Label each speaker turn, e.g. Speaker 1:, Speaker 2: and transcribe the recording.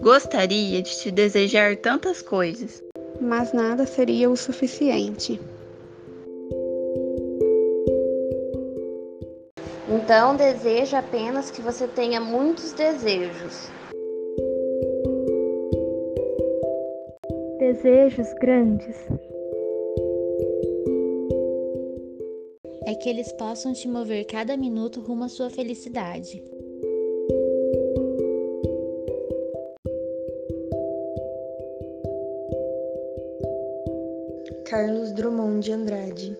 Speaker 1: Gostaria de te desejar tantas coisas,
Speaker 2: mas nada seria o suficiente.
Speaker 3: Então desejo apenas que você tenha muitos desejos.
Speaker 4: Desejos grandes.
Speaker 5: É que eles possam te mover cada minuto rumo à sua felicidade.
Speaker 6: Carlos Drummond de Andrade